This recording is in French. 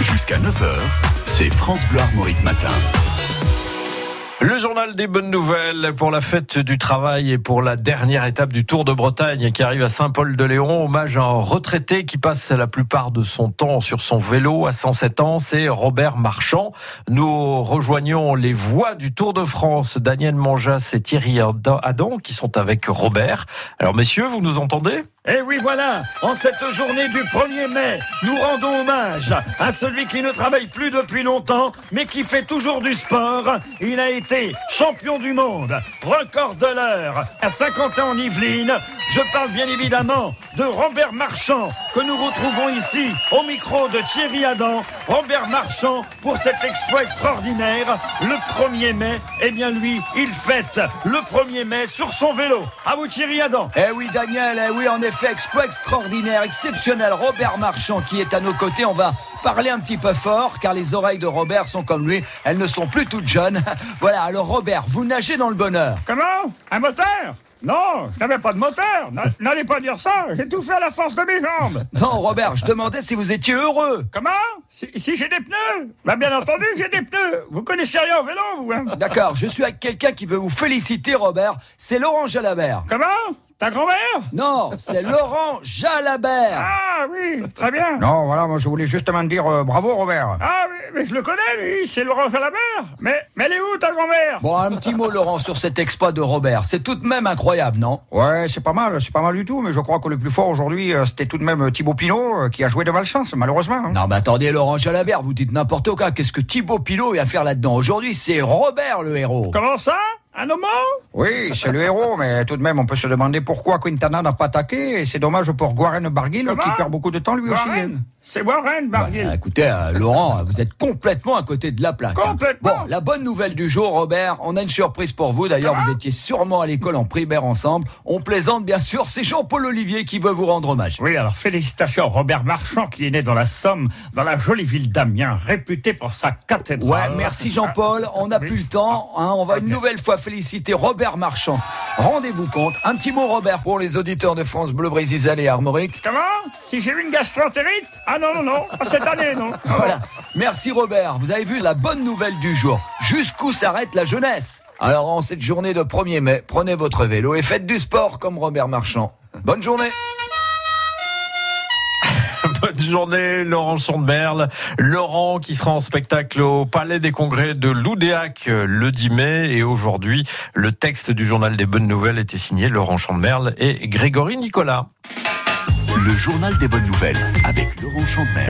Jusqu'à 9h, c'est France Bleu Armorique Matin. Le journal des bonnes nouvelles pour la fête du travail et pour la dernière étape du Tour de Bretagne qui arrive à Saint-Paul-de-Léon. Hommage à un retraité qui passe la plupart de son temps sur son vélo à 107 ans. C'est Robert Marchand. Nous rejoignons les voix du Tour de France, Daniel Manjas et Thierry Adam qui sont avec Robert. Alors messieurs, vous nous entendez? Et oui, voilà, en cette journée du 1er mai, nous rendons hommage à celui qui ne travaille plus depuis longtemps, mais qui fait toujours du sport. Il a été champion du monde, record de l'heure, à 50 ans en Yvelines. Je parle bien évidemment de Robert Marchand, que nous retrouvons ici au micro de Thierry Adam. Robert Marchand, pour cet exploit extraordinaire, le 1er mai, eh bien lui, il fête le 1er mai sur son vélo. À vous Thierry Adam. Eh oui Daniel, eh oui en effet, exploit extraordinaire, exceptionnel. Robert Marchand qui est à nos côtés, on va parler un petit peu fort car les oreilles de Robert sont comme lui, elles ne sont plus toutes jeunes. Voilà, alors Robert, vous nagez dans le bonheur. Comment? Un moteur? Non, je n'avais pas de moteur. N'allez pas dire ça. J'ai tout fait à la force de mes jambes. Non, Robert, je demandais si vous étiez heureux. Comment? Si, j'ai des pneus? Bah bien entendu, j'ai des pneus. Vous connaissez rien au vélo, vous hein? D'accord, je suis avec quelqu'un qui veut vous féliciter, Robert. C'est Laurent Jalabert. Comment? Ta grand-mère Non, c'est Laurent Jalabert. Ah oui, très bien. Non, voilà, moi je voulais justement dire euh, bravo Robert. Ah oui, mais je le connais lui, c'est Laurent Jalabert. Mais, mais elle est où ta grand-mère Bon, un petit mot Laurent sur cet exploit de Robert. C'est tout de même incroyable, non? Ouais, c'est pas mal, c'est pas mal du tout, mais je crois que le plus fort aujourd'hui, euh, c'était tout de même Thibaut Pinot, euh, qui a joué de malchance, malheureusement. Hein. Non, mais attendez, Laurent Jalabert, vous dites n'importe quoi. Qu'est-ce que Thibaut Pinot vient faire là-dedans? Aujourd'hui, c'est Robert le héros. Comment ça? Un homo Oui, c'est le héros, mais tout de même, on peut se demander pourquoi Quintana n'a pas attaqué. Et c'est dommage pour Guaren Barguil, qui perd beaucoup de temps lui aussi. C'est Warren Barguil. Bah, écoutez, euh, Laurent, vous êtes complètement à côté de la plaque. Hein. Complètement. Bon, la bonne nouvelle du jour, Robert, on a une surprise pour vous. D'ailleurs, vous étiez sûrement à l'école en primaire ensemble. On plaisante, bien sûr. C'est Jean-Paul Olivier qui veut vous rendre hommage. Oui, alors félicitations à Robert Marchand, qui est né dans la Somme, dans la jolie ville d'Amiens, réputée pour sa cathédrale. Ouais, merci Jean-Paul. On n'a plus le temps. Hein. On va une nouvelle fois féliciter Robert Marchand. Rendez-vous compte. Un petit mot, Robert, pour les auditeurs de France Bleu, Brésil et Armorique. Comment? Si j'ai eu une gastroentérite? Ah non, non, non cette année, non Voilà. Merci Robert. Vous avez vu la bonne nouvelle du jour. Jusqu'où s'arrête la jeunesse? Alors en cette journée de 1er mai, prenez votre vélo et faites du sport comme Robert Marchand. Bonne journée Bonne journée, Laurent Sondmerle. Laurent qui sera en spectacle au Palais des Congrès de Loudéac le 10 mai. Et aujourd'hui, le texte du journal des bonnes nouvelles était signé Laurent Chandemerle et Grégory Nicolas. Le journal des bonnes nouvelles avec Laurent Chandemerle.